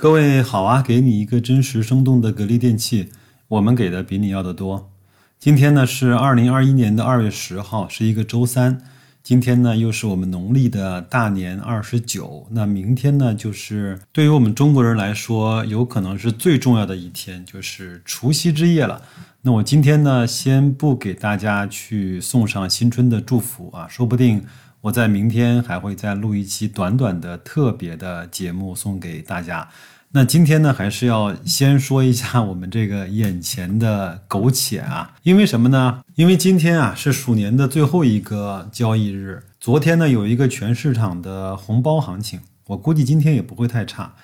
各位好啊，给你一个真实生动的格力电器，我们给的比你要的多。今天呢是二零二一年的二月十号，是一个周三。今天呢又是我们农历的大年二十九，那明天呢就是对于我们中国人来说，有可能是最重要的一天，就是除夕之夜了。那我今天呢，先不给大家去送上新春的祝福啊，说不定。我在明天还会再录一期短短的特别的节目送给大家。那今天呢，还是要先说一下我们这个眼前的苟且啊，因为什么呢？因为今天啊是鼠年的最后一个交易日。昨天呢有一个全市场的红包行情，我估计今天也不会太差。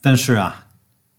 但是啊，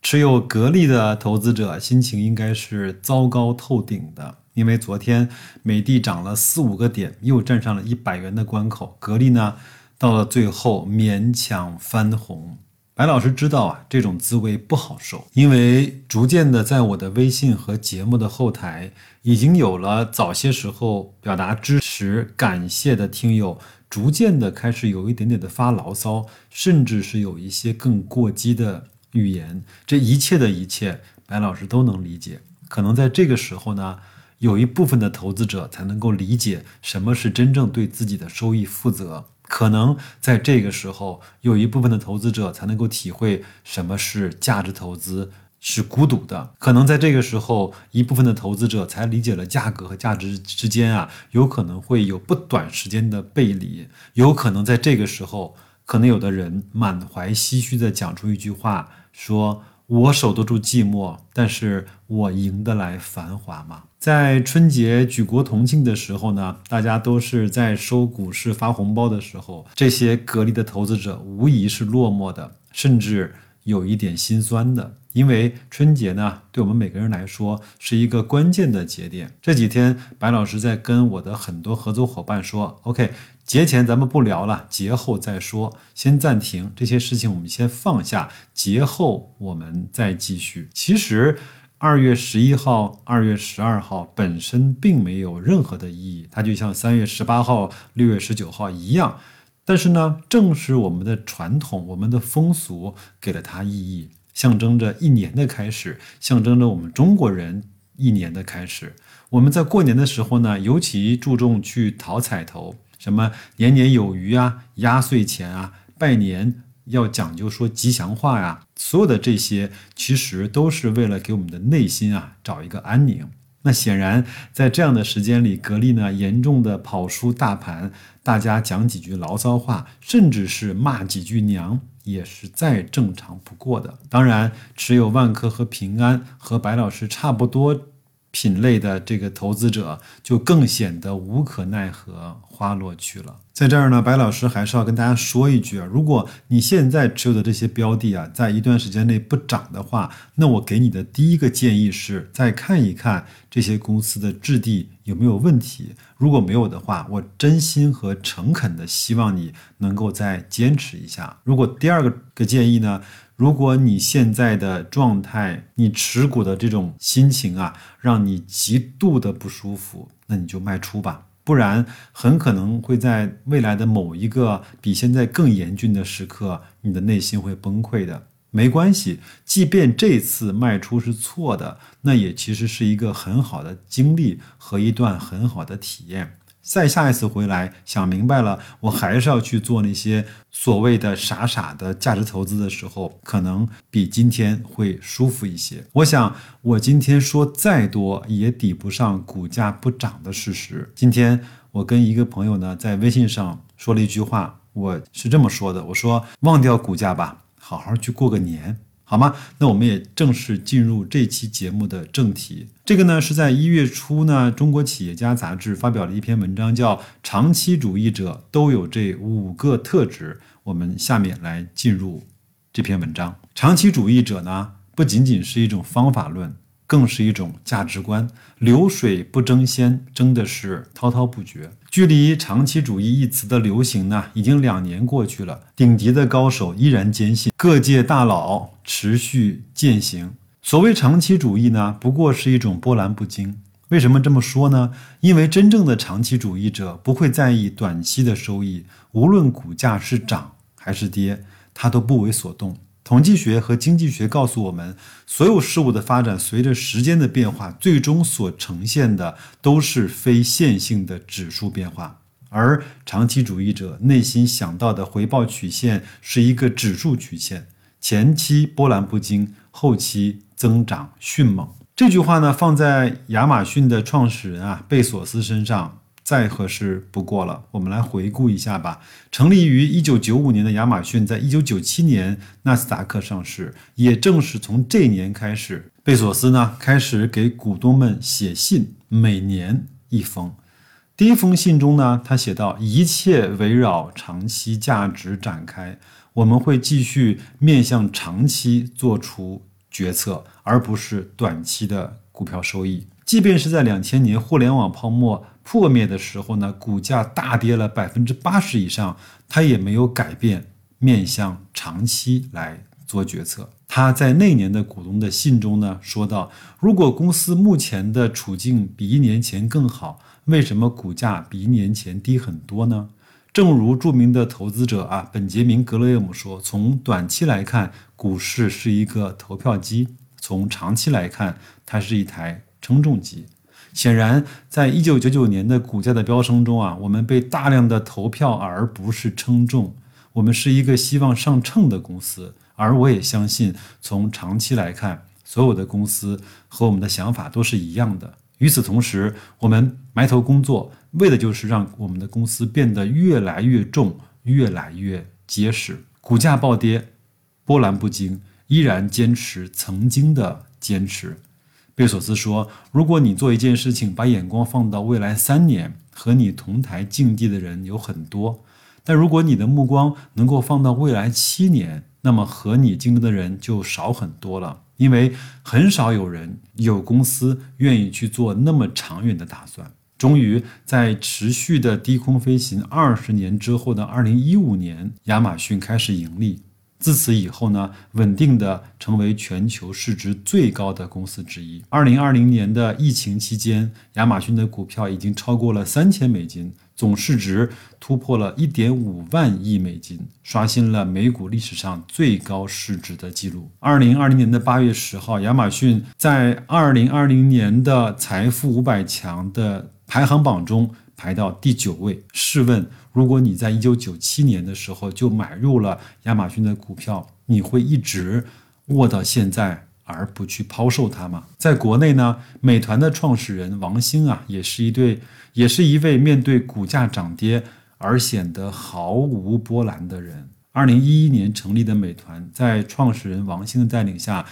持有格力的投资者心情应该是糟糕透顶的。因为昨天美的涨了四五个点，又站上了一百元的关口，格力呢到了最后勉强翻红。白老师知道啊，这种滋味不好受，因为逐渐的在我的微信和节目的后台，已经有了早些时候表达支持、感谢的听友，逐渐的开始有一点点的发牢骚，甚至是有一些更过激的语言。这一切的一切，白老师都能理解。可能在这个时候呢。有一部分的投资者才能够理解什么是真正对自己的收益负责，可能在这个时候，有一部分的投资者才能够体会什么是价值投资是孤独的，可能在这个时候，一部分的投资者才理解了价格和价值之间啊，有可能会有不短时间的背离，有可能在这个时候，可能有的人满怀唏嘘的讲出一句话，说。我守得住寂寞，但是我赢得来繁华吗？在春节举国同庆的时候呢，大家都是在收股市发红包的时候，这些格力的投资者无疑是落寞的，甚至有一点心酸的。因为春节呢，对我们每个人来说是一个关键的节点。这几天，白老师在跟我的很多合作伙伴说：“OK，节前咱们不聊了，节后再说，先暂停这些事情，我们先放下，节后我们再继续。”其实，二月十一号、二月十二号本身并没有任何的意义，它就像三月十八号、六月十九号一样。但是呢，正是我们的传统、我们的风俗给了它意义。象征着一年的开始，象征着我们中国人一年的开始。我们在过年的时候呢，尤其注重去讨彩头，什么年年有余啊、压岁钱啊、拜年要讲究说吉祥话呀，所有的这些其实都是为了给我们的内心啊找一个安宁。那显然在这样的时间里，格力呢严重的跑输大盘，大家讲几句牢骚话，甚至是骂几句娘。也是再正常不过的。当然，持有万科和平安和白老师差不多品类的这个投资者，就更显得无可奈何，花落去了。在这儿呢，白老师还是要跟大家说一句啊，如果你现在持有的这些标的啊，在一段时间内不涨的话，那我给你的第一个建议是，再看一看这些公司的质地有没有问题。如果没有的话，我真心和诚恳的希望你能够再坚持一下。如果第二个个建议呢，如果你现在的状态，你持股的这种心情啊，让你极度的不舒服，那你就卖出吧。不然，很可能会在未来的某一个比现在更严峻的时刻，你的内心会崩溃的。没关系，即便这次卖出是错的，那也其实是一个很好的经历和一段很好的体验。再下一次回来，想明白了，我还是要去做那些所谓的傻傻的价值投资的时候，可能比今天会舒服一些。我想，我今天说再多也抵不上股价不涨的事实。今天我跟一个朋友呢在微信上说了一句话，我是这么说的：我说忘掉股价吧，好好去过个年。好吗？那我们也正式进入这期节目的正题。这个呢是在一月初呢，《中国企业家》杂志发表了一篇文章，叫《长期主义者都有这五个特质》。我们下面来进入这篇文章。长期主义者呢，不仅仅是一种方法论。更是一种价值观。流水不争先，争的是滔滔不绝。距离长期主义一词的流行呢，已经两年过去了。顶级的高手依然坚信，各界大佬持续践行。所谓长期主义呢，不过是一种波澜不惊。为什么这么说呢？因为真正的长期主义者不会在意短期的收益，无论股价是涨还是跌，他都不为所动。统计学和经济学告诉我们，所有事物的发展随着时间的变化，最终所呈现的都是非线性的指数变化。而长期主义者内心想到的回报曲线是一个指数曲线，前期波澜不惊，后期增长迅猛。这句话呢，放在亚马逊的创始人啊贝索斯身上。再合适不过了。我们来回顾一下吧。成立于一九九五年的亚马逊，在一九九七年纳斯达克上市。也正是从这年开始，贝索斯呢开始给股东们写信，每年一封。第一封信中呢，他写道：“一切围绕长期价值展开，我们会继续面向长期做出决策，而不是短期的股票收益。即便是在两千年互联网泡沫。”破灭的时候呢，股价大跌了百分之八十以上，他也没有改变面向长期来做决策。他在那年的股东的信中呢说道：“如果公司目前的处境比一年前更好，为什么股价比一年前低很多呢？”正如著名的投资者啊本杰明格雷厄姆说：“从短期来看，股市是一个投票机；从长期来看，它是一台称重机。”显然，在一九九九年的股价的飙升中啊，我们被大量的投票而不是称重。我们是一个希望上秤的公司，而我也相信，从长期来看，所有的公司和我们的想法都是一样的。与此同时，我们埋头工作，为的就是让我们的公司变得越来越重，越来越结实。股价暴跌，波澜不惊，依然坚持曾经的坚持。贝索斯说：“如果你做一件事情，把眼光放到未来三年，和你同台竞技的人有很多；但如果你的目光能够放到未来七年，那么和你竞争的人就少很多了。因为很少有人有公司愿意去做那么长远的打算。”终于，在持续的低空飞行二十年之后的二零一五年，亚马逊开始盈利。自此以后呢，稳定的成为全球市值最高的公司之一。二零二零年的疫情期间，亚马逊的股票已经超过了三千美金，总市值突破了一点五万亿美金，刷新了美股历史上最高市值的记录。二零二零年的八月十号，亚马逊在二零二零年的财富五百强的排行榜中。排到第九位。试问，如果你在一九九七年的时候就买入了亚马逊的股票，你会一直握到现在而不去抛售它吗？在国内呢，美团的创始人王兴啊，也是一对，也是一位面对股价涨跌而显得毫无波澜的人。二零一一年成立的美团，在创始人王兴的带领下，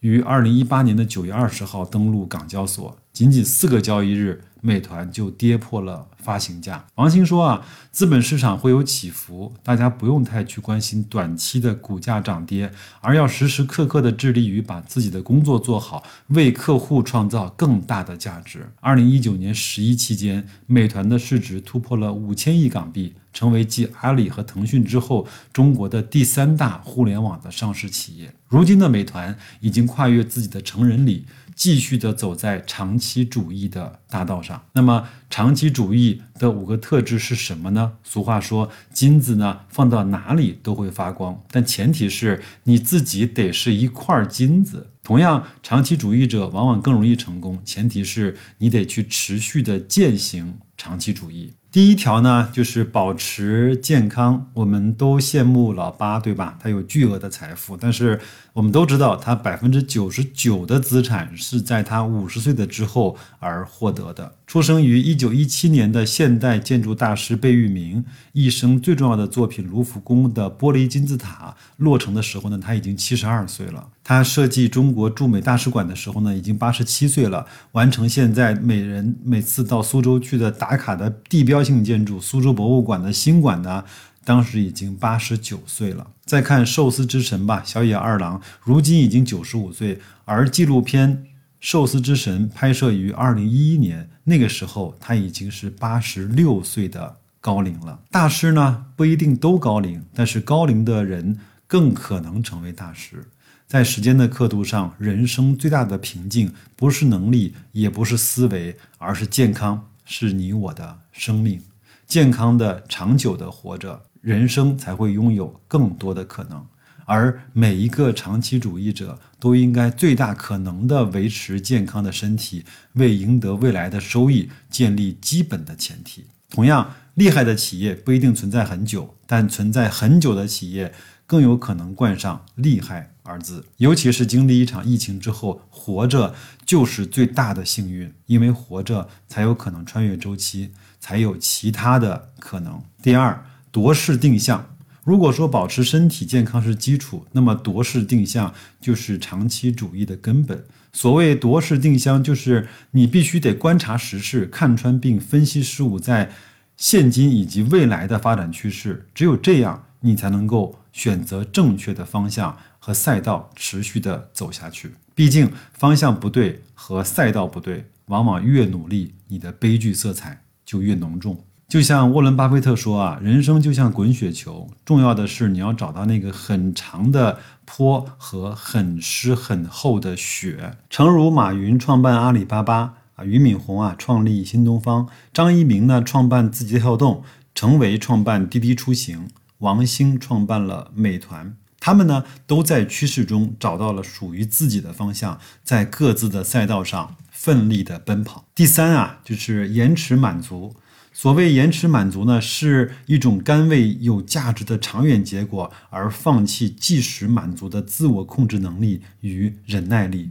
于二零一八年的九月二十号登陆港交所，仅仅四个交易日。美团就跌破了发行价。王兴说啊，资本市场会有起伏，大家不用太去关心短期的股价涨跌，而要时时刻刻的致力于把自己的工作做好，为客户创造更大的价值。二零一九年十一期间，美团的市值突破了五千亿港币，成为继阿里和腾讯之后，中国的第三大互联网的上市企业。如今的美团已经跨越自己的成人礼。继续的走在长期主义的大道上。那么，长期主义的五个特质是什么呢？俗话说，金子呢放到哪里都会发光，但前提是你自己得是一块金子。同样，长期主义者往往更容易成功，前提是你得去持续的践行长期主义。第一条呢，就是保持健康。我们都羡慕老八，对吧？他有巨额的财富，但是我们都知道，他百分之九十九的资产是在他五十岁的之后而获得的。出生于一九一七年的现代建筑大师贝聿铭，一生最重要的作品卢浮宫的玻璃金字塔落成的时候呢，他已经七十二岁了。他设计中国驻美大使馆的时候呢，已经八十七岁了。完成现在每人每次到苏州去的打卡的地标性建筑苏州博物馆的新馆呢，当时已经八十九岁了。再看寿司之神吧，小野二郎如今已经九十五岁，而纪录片。《寿司之神》拍摄于二零一一年，那个时候他已经是八十六岁的高龄了。大师呢不一定都高龄，但是高龄的人更可能成为大师。在时间的刻度上，人生最大的瓶颈不是能力，也不是思维，而是健康，是你我的生命。健康的、长久的活着，人生才会拥有更多的可能。而每一个长期主义者都应该最大可能的维持健康的身体，为赢得未来的收益建立基本的前提。同样，厉害的企业不一定存在很久，但存在很久的企业更有可能冠上“厉害”二字。尤其是经历一场疫情之后，活着就是最大的幸运，因为活着才有可能穿越周期，才有其他的可能。第二，夺势定向。如果说保持身体健康是基础，那么夺势定向就是长期主义的根本。所谓夺势定向，就是你必须得观察时事，看穿并分析事物在现今以及未来的发展趋势。只有这样，你才能够选择正确的方向和赛道，持续的走下去。毕竟，方向不对和赛道不对，往往越努力，你的悲剧色彩就越浓重。就像沃伦·巴菲特说啊，人生就像滚雪球，重要的是你要找到那个很长的坡和很湿很厚的雪。诚如马云创办阿里巴巴啊，俞敏洪啊创立新东方，张一鸣呢创办字节跳动，程维创办滴滴出行，王兴创办了美团，他们呢都在趋势中找到了属于自己的方向，在各自的赛道上奋力的奔跑。第三啊，就是延迟满足。所谓延迟满足呢，是一种甘为有价值的长远结果而放弃即时满足的自我控制能力与忍耐力。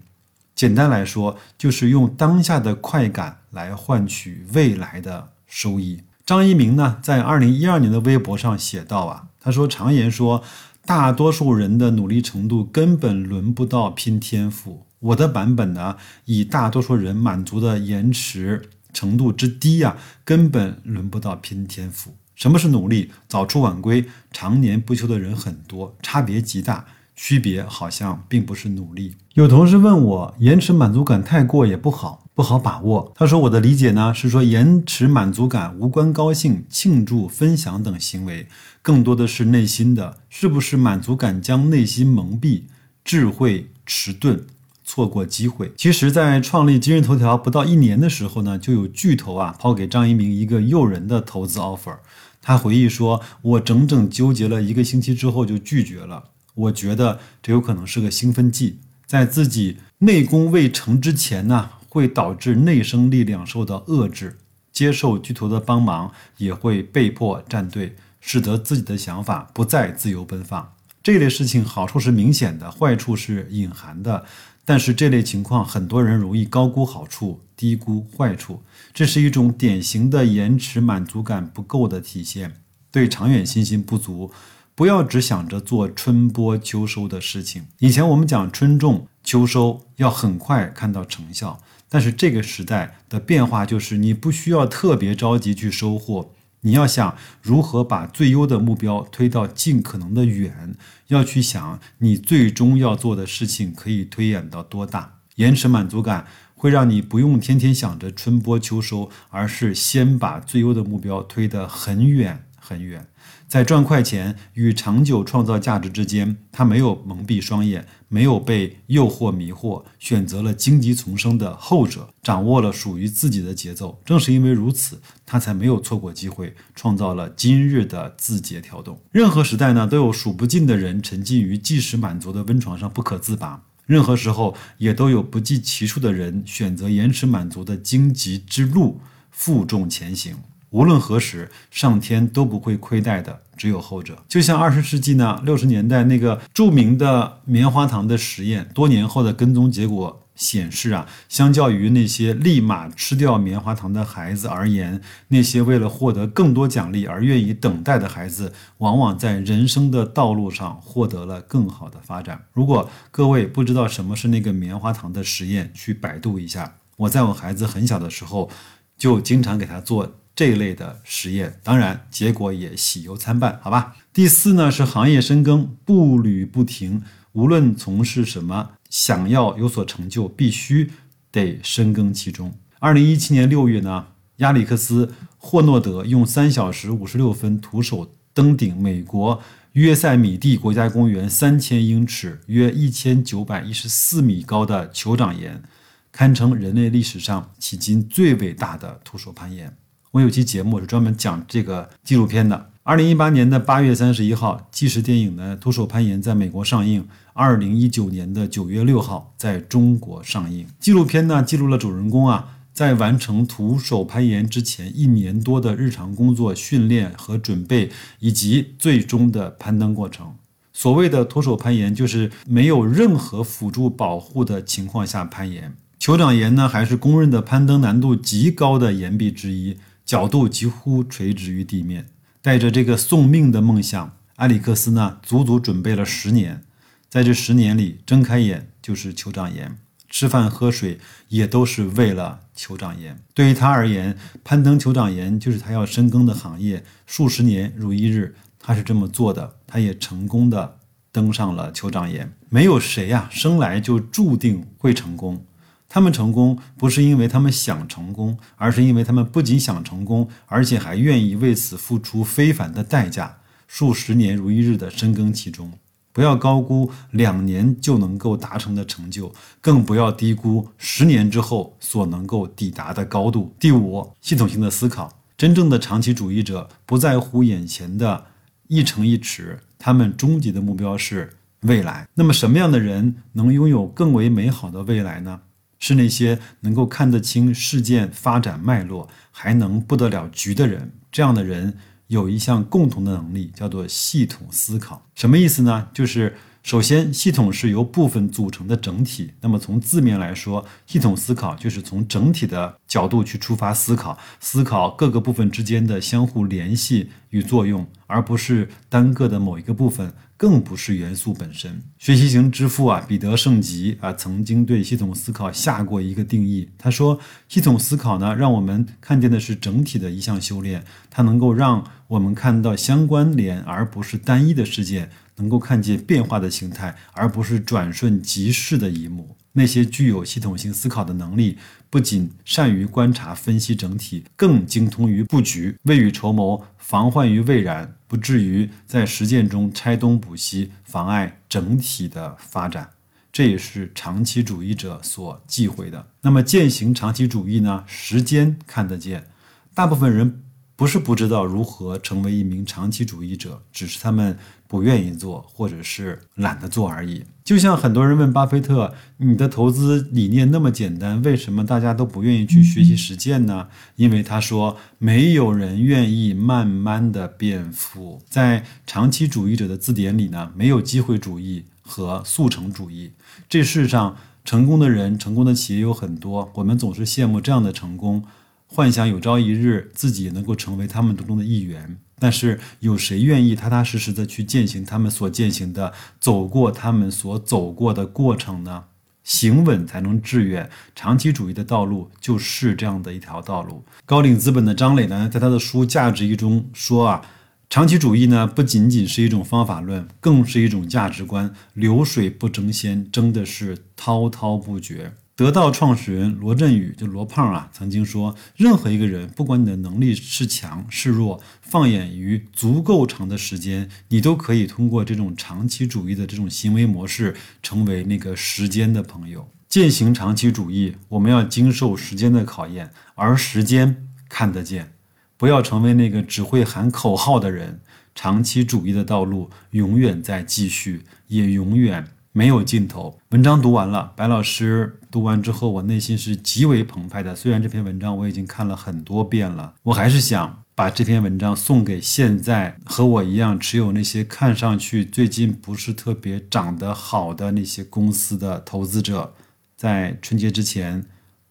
简单来说，就是用当下的快感来换取未来的收益。张一鸣呢，在二零一二年的微博上写道啊，他说：“常言说，大多数人的努力程度根本轮不到拼天赋。我的版本呢，以大多数人满足的延迟。”程度之低呀，根本轮不到拼天赋。什么是努力？早出晚归、常年不休的人很多，差别极大。区别好像并不是努力。有同事问我，延迟满足感太过也不好，不好把握。他说，我的理解呢是说，延迟满足感无关高兴、庆祝、分享等行为，更多的是内心的，是不是满足感将内心蒙蔽，智慧迟钝。错过机会。其实，在创立今日头条不到一年的时候呢，就有巨头啊抛给张一鸣一个诱人的投资 offer。他回忆说：“我整整纠结了一个星期之后就拒绝了。我觉得这有可能是个兴奋剂，在自己内功未成之前呢，会导致内生力量受到遏制。接受巨头的帮忙，也会被迫站队，使得自己的想法不再自由奔放。这类事情好处是明显的，坏处是隐含的。”但是这类情况，很多人容易高估好处，低估坏处，这是一种典型的延迟满足感不够的体现，对长远信心不足。不要只想着做春播秋收的事情。以前我们讲春种秋收要很快看到成效，但是这个时代的变化就是你不需要特别着急去收获。你要想如何把最优的目标推到尽可能的远，要去想你最终要做的事情可以推演到多大。延迟满足感会让你不用天天想着春播秋收，而是先把最优的目标推得很远很远。在赚快钱与长久创造价值之间，他没有蒙蔽双眼，没有被诱惑迷惑，选择了荆棘丛生的后者，掌握了属于自己的节奏。正是因为如此，他才没有错过机会，创造了今日的字节跳动。任何时代呢，都有数不尽的人沉浸于即时满足的温床上不可自拔；任何时候，也都有不计其数的人选择延迟满足的荆棘之路，负重前行。无论何时，上天都不会亏待的，只有后者。就像二十世纪呢六十年代那个著名的棉花糖的实验，多年后的跟踪结果显示啊，相较于那些立马吃掉棉花糖的孩子而言，那些为了获得更多奖励而愿意等待的孩子，往往在人生的道路上获得了更好的发展。如果各位不知道什么是那个棉花糖的实验，去百度一下。我在我孩子很小的时候，就经常给他做。这一类的实验，当然结果也喜忧参半，好吧。第四呢是行业深耕，步履不停。无论从事什么，想要有所成就，必须得深耕其中。二零一七年六月呢，亚历克斯·霍诺德用三小时五十六分徒手登顶美国约塞米蒂国家公园三千英尺、约一千九百一十四米高的酋长岩，堪称人类历史上迄今最伟大的徒手攀岩。我有期节目是专门讲这个纪录片的。二零一八年的八月三十一号，纪实电影呢《徒手攀岩》在美国上映；二零一九年的九月六号，在中国上映。纪录片呢记录了主人公啊在完成徒手攀岩之前一年多的日常工作、训练和准备，以及最终的攀登过程。所谓的徒手攀岩，就是没有任何辅助保护的情况下攀岩。酋长岩呢，还是公认的攀登难度极高的岩壁之一，角度几乎垂直于地面。带着这个送命的梦想，埃里克斯呢，足足准备了十年。在这十年里，睁开眼就是酋长岩，吃饭喝水也都是为了酋长岩。对于他而言，攀登酋长岩就是他要深耕的行业。数十年如一日，他是这么做的，他也成功的登上了酋长岩。没有谁呀，生来就注定会成功。他们成功不是因为他们想成功，而是因为他们不仅想成功，而且还愿意为此付出非凡的代价，数十年如一日的深耕其中。不要高估两年就能够达成的成就，更不要低估十年之后所能够抵达的高度。第五，系统性的思考。真正的长期主义者不在乎眼前的一城一尺，他们终极的目标是未来。那么，什么样的人能拥有更为美好的未来呢？是那些能够看得清事件发展脉络，还能布得了局的人。这样的人有一项共同的能力，叫做系统思考。什么意思呢？就是首先，系统是由部分组成的整体。那么从字面来说，系统思考就是从整体的角度去出发思考，思考各个部分之间的相互联系与作用，而不是单个的某一个部分。更不是元素本身。学习型之父啊，彼得圣吉啊，曾经对系统思考下过一个定义。他说，系统思考呢，让我们看见的是整体的一项修炼，它能够让我们看到相关联而不是单一的事件，能够看见变化的形态而不是转瞬即逝的一幕。那些具有系统性思考的能力，不仅善于观察分析整体，更精通于布局，未雨绸缪，防患于未然，不至于在实践中拆东补西，妨碍整体的发展。这也是长期主义者所忌讳的。那么践行长期主义呢？时间看得见，大部分人。不是不知道如何成为一名长期主义者，只是他们不愿意做，或者是懒得做而已。就像很多人问巴菲特：“你的投资理念那么简单，为什么大家都不愿意去学习实践呢？”因为他说：“没有人愿意慢慢的变富。”在长期主义者的字典里呢，没有机会主义和速成主义。这世上成功的人、成功的企业有很多，我们总是羡慕这样的成功。幻想有朝一日自己也能够成为他们当中的一员，但是有谁愿意踏踏实实的去践行他们所践行的，走过他们所走过的过程呢？行稳才能致远，长期主义的道路就是这样的一条道路。高瓴资本的张磊呢，在他的书《价值》一中说啊，长期主义呢不仅仅是一种方法论，更是一种价值观。流水不争先，争的是滔滔不绝。得到创始人罗振宇就罗胖啊，曾经说，任何一个人，不管你的能力是强是弱，放眼于足够长的时间，你都可以通过这种长期主义的这种行为模式，成为那个时间的朋友。践行长期主义，我们要经受时间的考验，而时间看得见，不要成为那个只会喊口号的人。长期主义的道路永远在继续，也永远。没有尽头。文章读完了，白老师读完之后，我内心是极为澎湃的。虽然这篇文章我已经看了很多遍了，我还是想把这篇文章送给现在和我一样持有那些看上去最近不是特别涨得好的那些公司的投资者，在春节之前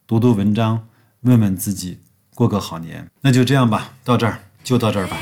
读读文章，问问自己，过个好年。那就这样吧，到这儿就到这儿吧。